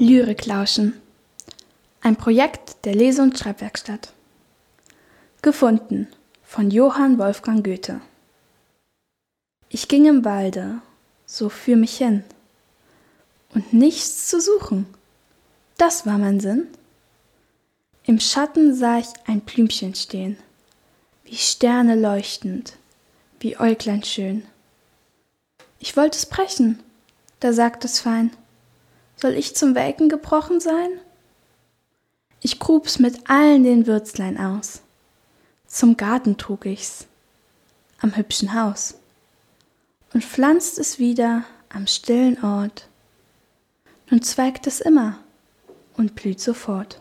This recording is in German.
Lyrik lauschen. Ein Projekt der Lese- und Schreibwerkstatt. Gefunden von Johann Wolfgang Goethe. Ich ging im Walde, so für mich hin, und nichts zu suchen, das war mein Sinn. Im Schatten sah ich ein Blümchen stehen, wie Sterne leuchtend, wie Äuglein schön. Ich wollte es brechen, da sagt es fein, soll ich zum Welken gebrochen sein? Ich grub's mit allen den Würzlein aus. Zum Garten trug ich's, am hübschen Haus. Und pflanzt es wieder am stillen Ort. Nun zweigt es immer und blüht sofort.